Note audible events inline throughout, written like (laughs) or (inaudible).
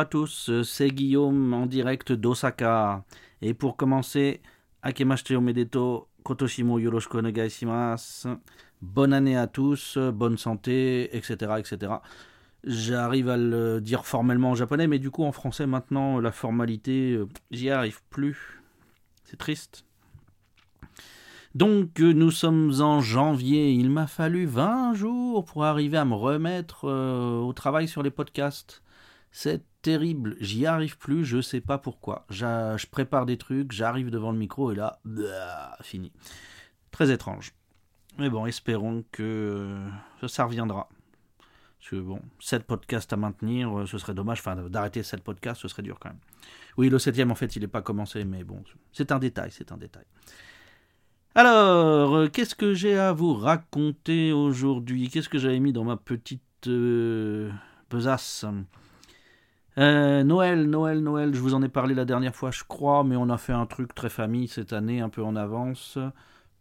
À tous, c'est Guillaume en direct d'Osaka. Et pour commencer, Akemashite Omedeto Kotoshimo Yoroshiku onegaishimasu. Bonne année à tous, bonne santé, etc. etc. J'arrive à le dire formellement en japonais, mais du coup en français maintenant, la formalité, euh, j'y arrive plus. C'est triste. Donc nous sommes en janvier, il m'a fallu 20 jours pour arriver à me remettre euh, au travail sur les podcasts. C'est terrible, j'y arrive plus, je sais pas pourquoi. Je prépare des trucs, j'arrive devant le micro et là, fini. Très étrange. Mais bon, espérons que ça reviendra. Parce que bon, 7 podcasts à maintenir, euh, ce serait dommage. Enfin, d'arrêter 7 podcasts, ce serait dur quand même. Oui, le septième, en fait, il n'est pas commencé, mais bon, c'est un détail, c'est un détail. Alors, euh, qu'est-ce que j'ai à vous raconter aujourd'hui? Qu'est-ce que j'avais mis dans ma petite euh, besace? Euh, Noël, Noël, Noël, je vous en ai parlé la dernière fois, je crois, mais on a fait un truc très famille cette année, un peu en avance,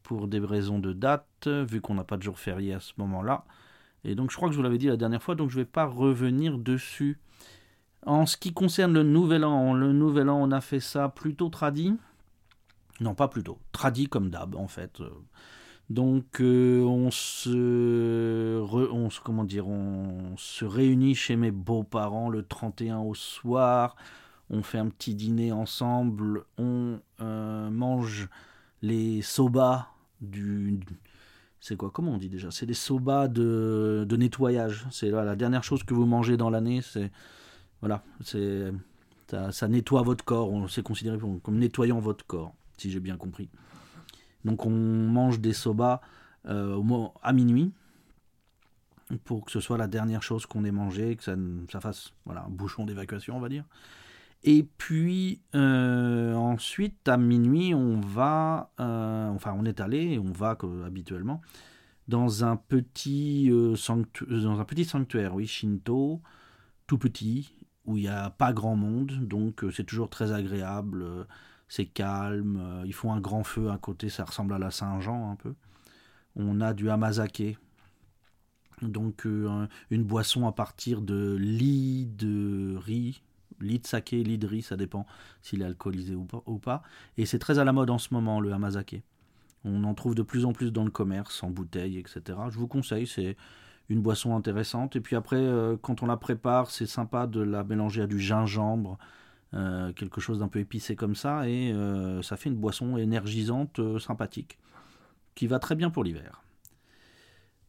pour des raisons de date, vu qu'on n'a pas de jour férié à ce moment-là. Et donc je crois que je vous l'avais dit la dernière fois, donc je ne vais pas revenir dessus. En ce qui concerne le nouvel an, le nouvel an, on a fait ça plutôt tradit. Non, pas plutôt. Tradit comme d'hab, en fait. Donc euh, on se, on se comment dire, on se réunit chez mes beaux-parents le 31 au soir. On fait un petit dîner ensemble. On euh, mange les soba du c'est quoi Comment on dit déjà? C'est des soba de, de nettoyage. C'est la dernière chose que vous mangez dans l'année. C'est voilà, c'est ça, nettoie votre corps. C'est considéré comme nettoyant votre corps, si j'ai bien compris. Donc on mange des soba euh, à minuit pour que ce soit la dernière chose qu'on ait mangé, que ça, fasse voilà un bouchon d'évacuation, on va dire. Et puis euh, ensuite, à minuit, on va, euh, enfin on est allé, on va habituellement, dans un, petit, euh, dans un petit sanctuaire, oui, Shinto, tout petit, où il n'y a pas grand monde, donc c'est toujours très agréable, c'est calme, ils font un grand feu à côté, ça ressemble à la Saint-Jean un peu. On a du Hamazake, donc une boisson à partir de lit de riz, lit de saké, lit de riz, ça dépend s'il est alcoolisé ou pas. Et c'est très à la mode en ce moment, le hamazake. On en trouve de plus en plus dans le commerce, en bouteille, etc. Je vous conseille, c'est une boisson intéressante. Et puis après, euh, quand on la prépare, c'est sympa de la mélanger à du gingembre, euh, quelque chose d'un peu épicé comme ça, et euh, ça fait une boisson énergisante, sympathique, qui va très bien pour l'hiver.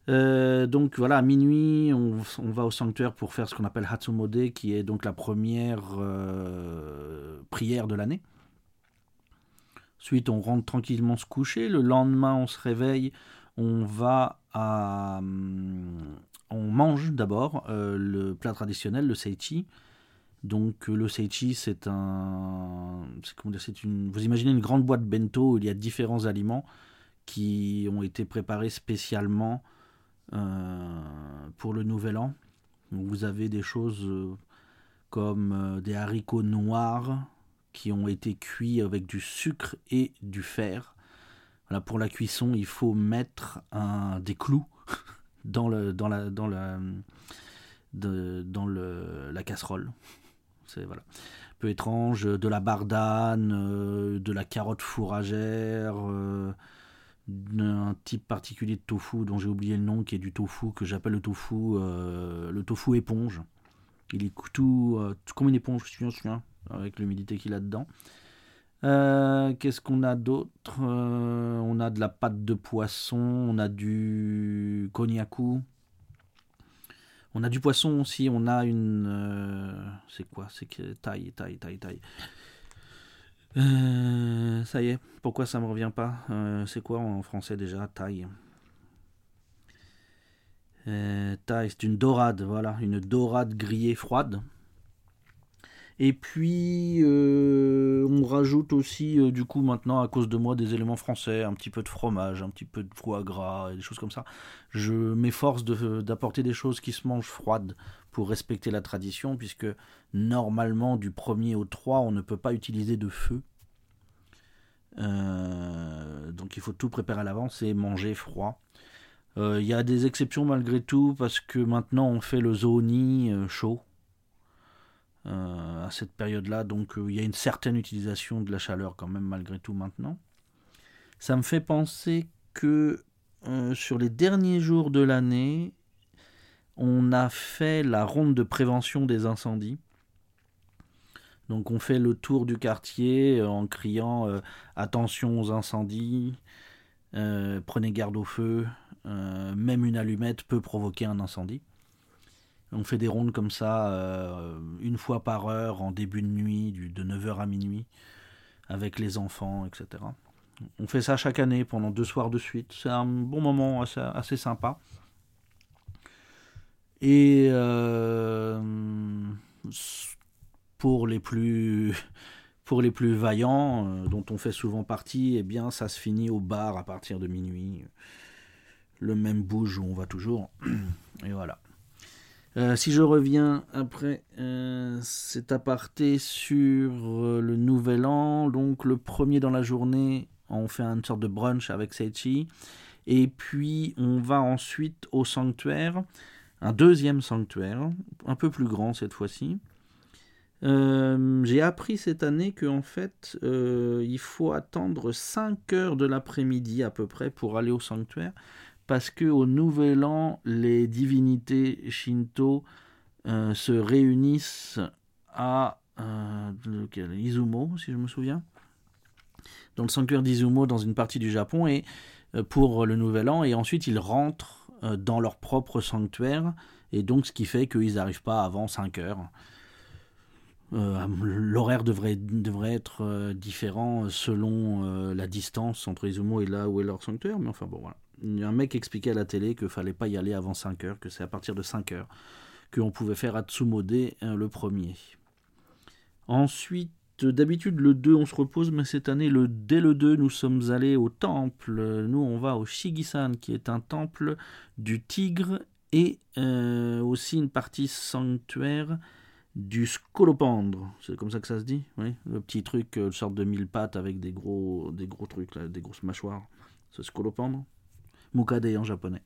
Euh, donc voilà, à minuit, on, va au sanctuaire pour faire ce qu'on appelle Hatsumode, qui est donc la première euh, prière de l'année. Ensuite, on rentre tranquillement se coucher. Le lendemain, on se réveille. On va à. Hum, on mange d'abord euh, le plat traditionnel, le seichi. Donc le seichi, c'est un. Comment dire, c'est une. Vous imaginez une grande boîte bento où il y a différents aliments qui ont été préparés spécialement euh, pour le nouvel an. vous avez des choses euh, comme euh, des haricots noirs qui ont été cuits avec du sucre et du fer. Voilà, pour la cuisson, il faut mettre un, des clous (laughs) dans, le, dans, la, dans, la, dans le, la casserole. C'est voilà. un peu étrange. De la bardane, de la carotte fourragère, un type particulier de tofu dont j'ai oublié le nom, qui est du tofu que j'appelle le tofu, euh, le tofu éponge. Il est tout, euh, comme une éponge, je me souviens, avec l'humidité qu'il a dedans. Euh, qu'est-ce qu'on a d'autre? On a de la pâte de poisson, on a du konnyaku. On a du poisson aussi, on a une... c'est quoi? C'est que taille, taille, taille, taille. Euh, ça y est, pourquoi ça me revient pas? Euh, C'est quoi en français déjà Taille? Euh, taille, c'est une dorade, voilà, une dorade grillée froide. Et puis, on rajoute aussi, du coup, maintenant, à cause de moi, des éléments français, un petit peu de fromage, un petit peu de foie gras, et des choses comme ça. Je m'efforce d'apporter des choses qui se mangent froides pour respecter la tradition, puisque normalement, du 1er au 3, on ne peut pas utiliser de feu. Euh, donc il faut tout préparer à l'avance et manger froid. Euh, il y a des exceptions malgré tout, parce que maintenant on fait le zoni euh, chaud. À cette période-là, donc il y a une certaine utilisation de la chaleur quand même malgré tout maintenant. Ça me fait penser que sur les derniers jours de l'année, on a fait la ronde de prévention des incendies. Donc on fait le tour du quartier en criant attention aux incendies, prenez garde au feu, même une allumette peut provoquer un incendie. On fait des rondes comme ça euh, une fois par heure en début de nuit, de 9h à minuit, avec les enfants, etc. On fait ça chaque année pendant deux soirs de suite. C'est un bon moment assez, sympa. Et euh, pour les plus (laughs) pour les plus vaillants, euh, dont on fait souvent partie, eh bien ça se finit au bar à partir de minuit. Le même bouge où on va toujours. (clears throat) Et voilà. Euh, si je reviens après euh, cet aparté sur euh, le nouvel an, donc le premier dans la journée, on fait une sorte de brunch avec Seichi. Et puis on va ensuite au sanctuaire, un deuxième sanctuaire, un peu plus grand cette fois-ci. J'ai appris cette année qu'en fait il faut attendre 5 heures de l'après-midi à peu près pour aller au sanctuaire parce que au Nouvel An, les divinités shinto euh, se réunissent à euh, Izumo, si je me souviens, dans le sanctuaire d'Izumo, dans une partie du Japon, et euh, pour le Nouvel An, et ensuite ils rentrent dans leur propre sanctuaire, et donc ce qui fait qu'ils n'arrivent pas avant 5 heures. L'horaire devrait, devrait être différent selon la distance entre Izumo et là où est leur sanctuaire, mais enfin bon voilà un mec expliquait à la télé qu'il fallait pas y aller avant 5 heures, que c'est à partir de 5 heures qu'on pouvait faire Atsumode hein, le premier. Ensuite, d'habitude le 2 on se repose, mais cette année, le, dès le 2, nous sommes allés au temple. Nous, on va au Shigisan, qui est un temple du tigre et euh, aussi une partie sanctuaire du scolopendre. C'est comme ça que ça se dit? Oui Le petit truc, une euh, sorte de mille pattes avec des gros, des gros trucs, des grosses mâchoires. C'est scolopendre Mukade en japonais.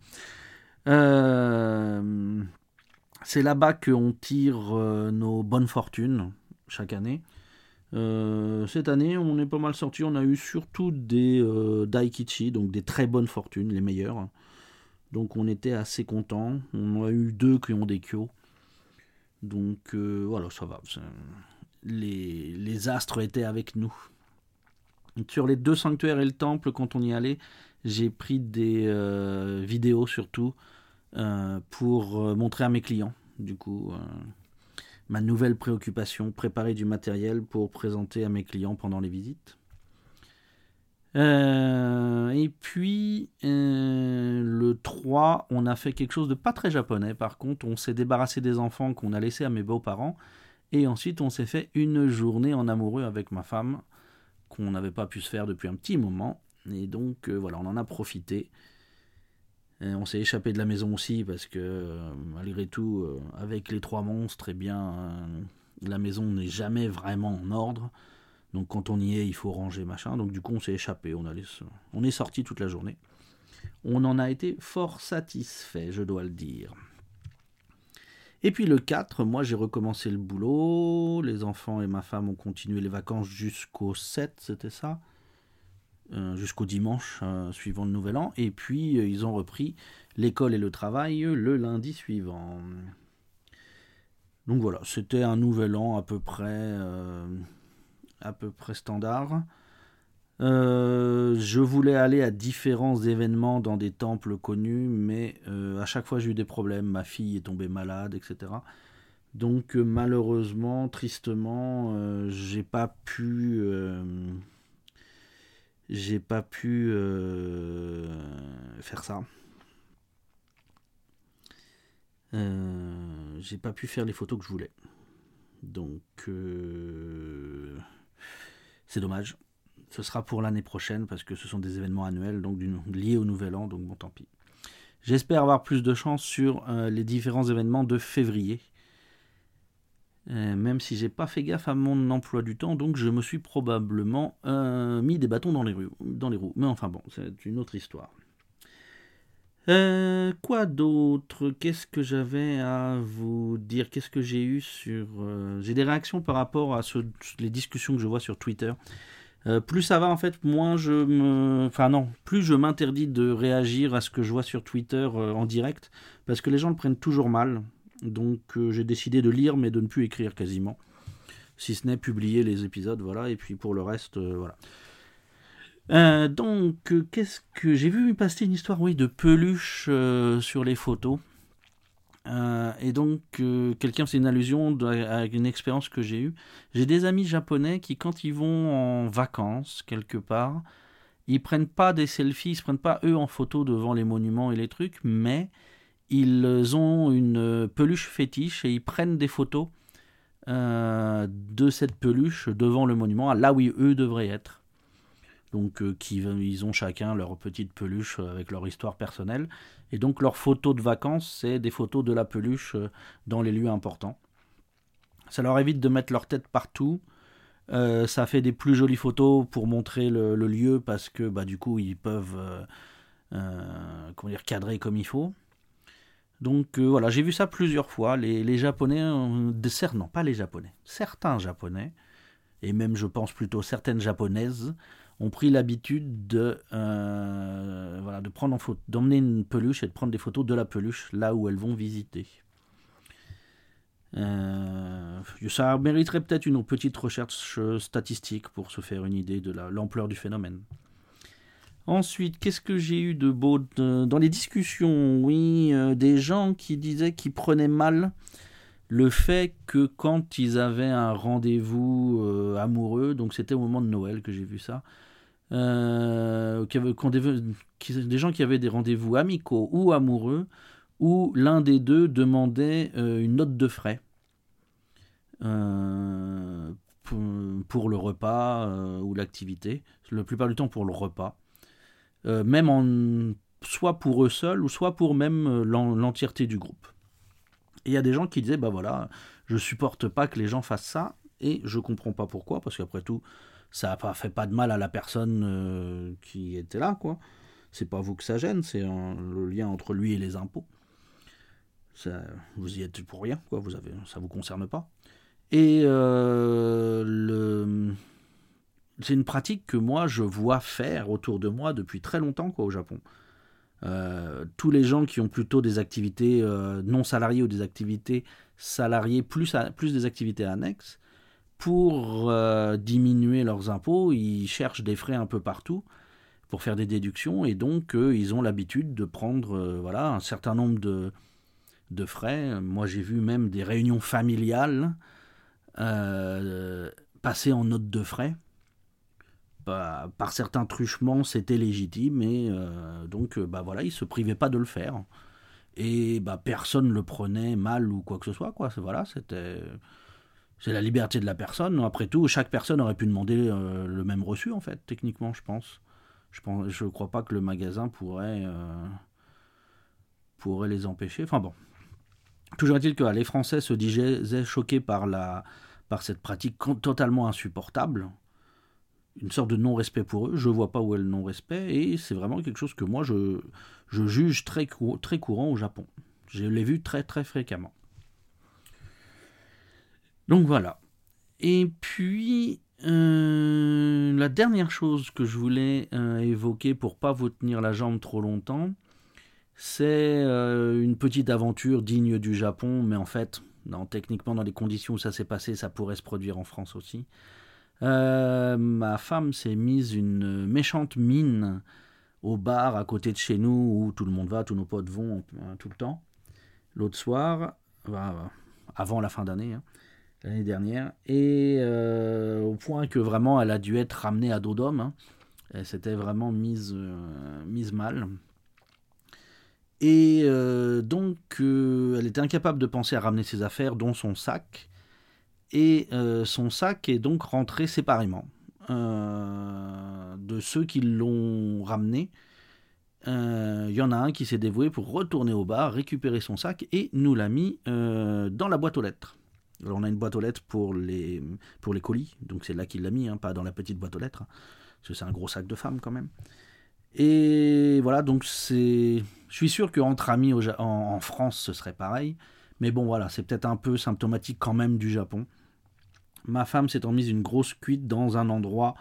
Euh, c'est là-bas qu'on tire euh, nos bonnes fortunes chaque année. Euh, cette année, on est pas mal sorti. On a eu surtout des daikichi, donc des très bonnes fortunes, les meilleures. Donc on était assez contents. On a eu deux qui ont des kyo. Donc voilà, ça va. Les astres étaient avec nous. Sur les deux sanctuaires et le temple, quand on y allait, j'ai pris des euh, vidéos surtout euh, pour euh, montrer à mes clients. Du coup, ma nouvelle préoccupation, préparer du matériel pour présenter à mes clients pendant les visites. et puis, le 3, on a fait quelque chose de pas très japonais. Par contre, on s'est débarrassé des enfants qu'on a laissés à mes beaux-parents. Et ensuite, on s'est fait une journée en amoureux avec ma femme, qu'on n'avait pas pu se faire depuis un petit moment. Et donc, euh, voilà, on en a profité. on s'est échappé de la maison aussi parce que, euh, malgré tout, euh, avec les trois monstres, eh bien, la maison n'est jamais vraiment en ordre. Donc, quand on y est, il faut ranger, machin. Donc, du coup, on s'est échappé. On, on est sorti toute la journée. On en a été fort satisfait, je dois le dire. Et puis le 4, moi j'ai recommencé le boulot, les enfants et ma femme ont continué les vacances jusqu'au 7, c'était ça? Jusqu'au dimanche euh, suivant le nouvel an, et puis euh, ils ont repris l'école et le travail le lundi suivant. Donc voilà, c'était un nouvel an à peu près, à peu près standard. je voulais aller à différents événements dans des temples connus, mais à chaque fois j'ai eu des problèmes. Ma fille est tombée malade, etc. Donc malheureusement, tristement, j'ai pas pu j'ai pas pu euh, faire ça. Euh, j'ai pas pu faire les photos que je voulais. Donc euh, c'est dommage. Ce sera pour l'année prochaine parce que ce sont des événements annuels donc liés au nouvel an, donc bon tant pis. J'espère avoir plus de chance sur les différents événements de février. Euh, même si j'ai pas fait gaffe à mon emploi du temps, donc je me suis probablement euh, mis des bâtons dans les, roues. Mais enfin bon, c'est une autre histoire. Euh, quoi d'autre? Qu'est-ce que j'avais à vous dire? Qu'est-ce que j'ai eu sur... J'ai des réactions par rapport à ce, les discussions que je vois sur Twitter. Plus ça va en fait, moins je me... Enfin non, plus je m'interdis de réagir à ce que je vois sur Twitter en direct, parce que les gens le prennent toujours mal. Donc j'ai décidé de lire mais de ne plus écrire quasiment. Si ce n'est publier les épisodes, voilà, et puis pour le reste, voilà. Euh, donc, euh, qu'est-ce que j'ai vu passer une histoire, oui, de peluche euh, sur les photos. et donc, quelqu'un c'est une allusion à une expérience que j'ai eue. J'ai des amis japonais qui, quand ils vont en vacances quelque part, ils prennent pas des selfies, ils se prennent pas eux en photo devant les monuments et les trucs, mais ils ont une peluche fétiche et ils prennent des photos de cette peluche devant le monument, là où eux devraient être donc euh, qui, ils ont chacun leur petite peluche euh, avec leur histoire personnelle. Et donc leurs photos de vacances, c'est des photos de la peluche euh, dans les lieux importants. Ça leur évite de mettre leur tête partout. ça fait des plus jolies photos pour montrer le, lieu parce que bah, du coup ils peuvent dire, cadrer comme il faut. Donc voilà, j'ai vu ça plusieurs fois. Les, Japonais, de, non pas les Japonais, certains Japonais, et même je pense plutôt certaines Japonaises, ont pris l'habitude de, euh, voilà, de prendre en photo, d'emmener une peluche et de prendre des photos de la peluche là où elles vont visiter. Euh, ça mériterait peut-être une petite recherche statistique pour se faire une idée de l'ampleur du phénomène. Ensuite, qu'est-ce que j'ai eu de beau dans les discussions? Oui, euh, des gens qui disaient qu'ils prenaient mal le fait que quand ils avaient un rendez-vous euh, amoureux, donc c'était au moment de Noël que j'ai vu ça, euh, des, gens qui avaient des rendez-vous amicaux ou amoureux, où l'un des deux demandait une note de frais pour, le repas ou l'activité, la plupart du temps pour le repas, même en, soit pour eux seuls ou soit pour même l'entièreté du groupe. Il y a des gens qui disaient, bah voilà, je supporte pas que les gens fassent ça, et je comprends pas pourquoi, parce qu'après tout, ça ne fait pas de mal à la personne euh, qui était là, quoi. C'est pas vous que ça gêne, c'est le lien entre lui et les impôts. Ça, vous y êtes pour rien, quoi. Vous avez, ça vous concerne pas. Et euh, le, c'est une pratique que moi je vois faire autour de moi depuis très longtemps, au Japon. Euh, tous les gens qui ont plutôt des activités euh, non salariées ou des activités salariées plus, des activités annexes, pour euh, diminuer leurs impôts, ils cherchent des frais un peu partout pour faire des déductions et donc ils ont l'habitude de prendre voilà un certain nombre de, de frais. Moi j'ai vu même des réunions familiales passer en note de frais par certains truchements, c'était légitime, et euh, donc euh, bah voilà, il se privait pas de le faire. Et bah personne le prenait mal ou quoi que ce soit, quoi. Voilà, c'était c'est la liberté de la personne. Après tout, chaque personne aurait pu demander euh, le même reçu, en fait, techniquement, je pense. Je pense, je crois pas que le magasin pourrait pourrait les empêcher. Enfin bon, toujours est-il que les Français se disaient choqués par la par cette pratique totalement insupportable une sorte de non-respect pour eux. Je vois pas où est le non-respect et c'est vraiment quelque chose que moi je, juge très, courant au Japon. Je l'ai vu très très fréquemment. Donc voilà. Et puis euh, la dernière chose que je voulais euh, évoquer pour pas vous tenir la jambe trop longtemps, c'est euh, une petite aventure digne du Japon, mais en fait, techniquement dans les conditions où ça s'est passé, ça pourrait se produire en France aussi. Euh, ma femme s'est mise une méchante mine au bar à côté de chez nous où tout le monde va, tous nos potes vont hein, tout le temps. L'autre soir, avant la fin d'année, hein, l'année dernière, et euh, au point que vraiment elle a dû être ramenée à dos d'homme. Hein. Elle s'était vraiment mise, euh, mise mal. Et donc, elle était incapable de penser à ramener ses affaires, dont son sac et euh, son sac est donc rentré séparément euh, de ceux qui l'ont ramené. Il euh, y en a un qui s'est dévoué pour retourner au bar, récupérer son sac et nous l'a mis dans la boîte aux lettres. Alors on a une boîte aux lettres pour les, pour les colis, donc c'est là qu'il l'a mis, hein, pas dans la petite boîte aux lettres, hein, parce que c'est un gros sac de femme quand même. Et voilà, donc c'est. Je suis sûr qu'entre amis en, France, ce serait pareil. Mais bon, voilà, c'est peut-être un peu symptomatique quand même du Japon. Ma femme s'étant mise une grosse cuite dans un endroit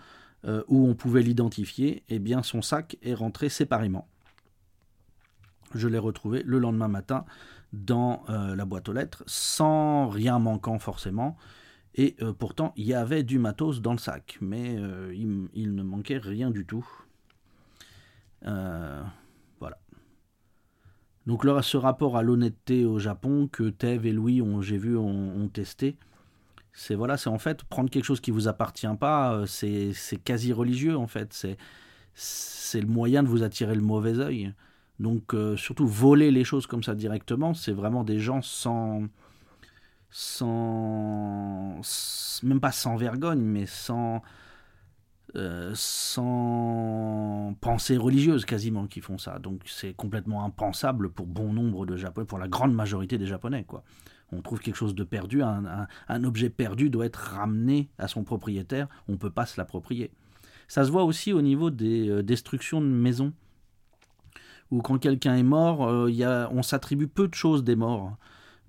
euh, où on pouvait l'identifier, et eh bien son sac est rentré séparément. Je l'ai retrouvé le lendemain matin dans euh, la boîte aux lettres, sans rien manquant forcément. Et euh, pourtant, il y avait du matos dans le sac, mais il, ne manquait rien du tout. Donc là, ce rapport à l'honnêteté au Japon que Tev et Louis ont, j'ai vu, ont testé, c'est voilà, c'est en fait prendre quelque chose qui vous appartient pas, euh, c'est, quasi religieux en fait. C'est, c'est le moyen de vous attirer le mauvais œil. Donc euh, surtout voler les choses comme ça directement, c'est vraiment des gens sans, sans, même pas sans vergogne, mais sans, euh, sans pensée religieuse quasiment qui font ça. Donc c'est complètement impensable pour bon nombre de Japonais, pour la grande majorité des Japonais quoi on trouve quelque chose de perdu, un, objet perdu doit être ramené à son propriétaire, on ne peut pas se l'approprier. Ça se voit aussi au niveau des euh, destructions de maisons, où quand quelqu'un est mort, euh, on s'attribue peu de choses des morts.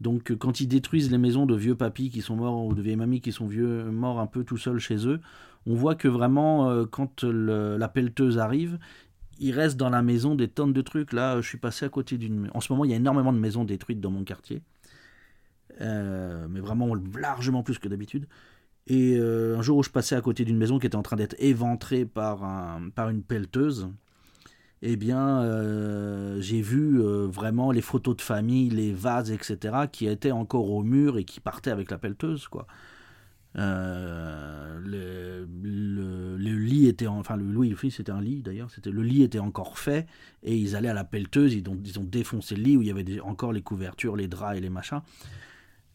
Donc quand ils détruisent les maisons de vieux papis qui sont morts ou de vieilles mamies qui sont vieux, morts un peu tout seuls chez eux, on voit que vraiment quand la pelleteuse arrive, il reste dans la maison des tonnes de trucs. Là, je suis passé à côté d'une... En ce moment, il y a énormément de maisons détruites dans mon quartier. Euh, mais vraiment largement plus que d'habitude. Et euh, un jour où je passais à côté d'une maison qui était en train d'être éventrée par, par une pelleteuse, eh bien, euh, j'ai vu vraiment les photos de famille, les vases, etc., qui étaient encore au mur et qui partaient avec la pelleteuse, quoi. Le, le, lit était enfin le Louis c'était un lit d'ailleurs c'était le lit était encore fait et ils allaient à la pelleteuse ils ont, ils ont défoncé le lit où il y avait encore les couvertures les draps et les machins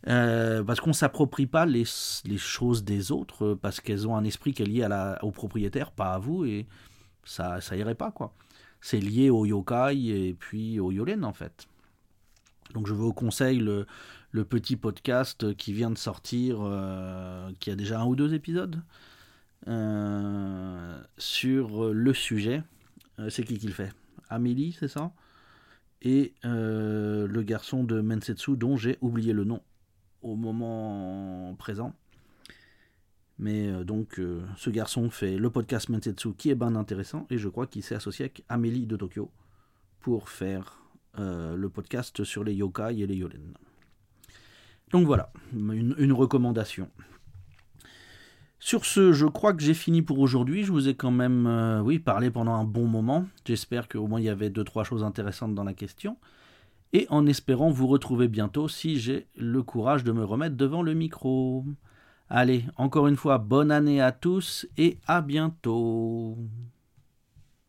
euh, parce qu'on s'approprie pas les, les, choses des autres euh, parce qu'elles ont un esprit qui est lié à la, au propriétaire, pas à vous, et ça, ça irait pas quoi. C'est lié au yokai et puis au yolen en fait. Donc je vous conseille le, petit podcast qui vient de sortir, euh, qui a déjà un ou deux épisodes, sur le sujet. c'est qui qui le fait? Amélie, c'est ça? Et le garçon de Mensetsu dont j'ai oublié le nom au moment présent. Mais euh, donc, euh, ce garçon fait le podcast Mensetsu qui est bien intéressant et je crois qu'il s'est associé avec Amélie de Tokyo pour faire euh, le podcast sur les yokai et les yolen. Donc voilà, une, recommandation. Sur ce, je crois que j'ai fini pour aujourd'hui. Je vous ai quand même, oui, parlé pendant un bon moment. J'espère qu'au moins il y avait deux trois choses intéressantes dans la question et en espérant vous retrouver bientôt si j'ai le courage de me remettre devant le micro. Allez, encore une fois, bonne année à tous et à bientôt.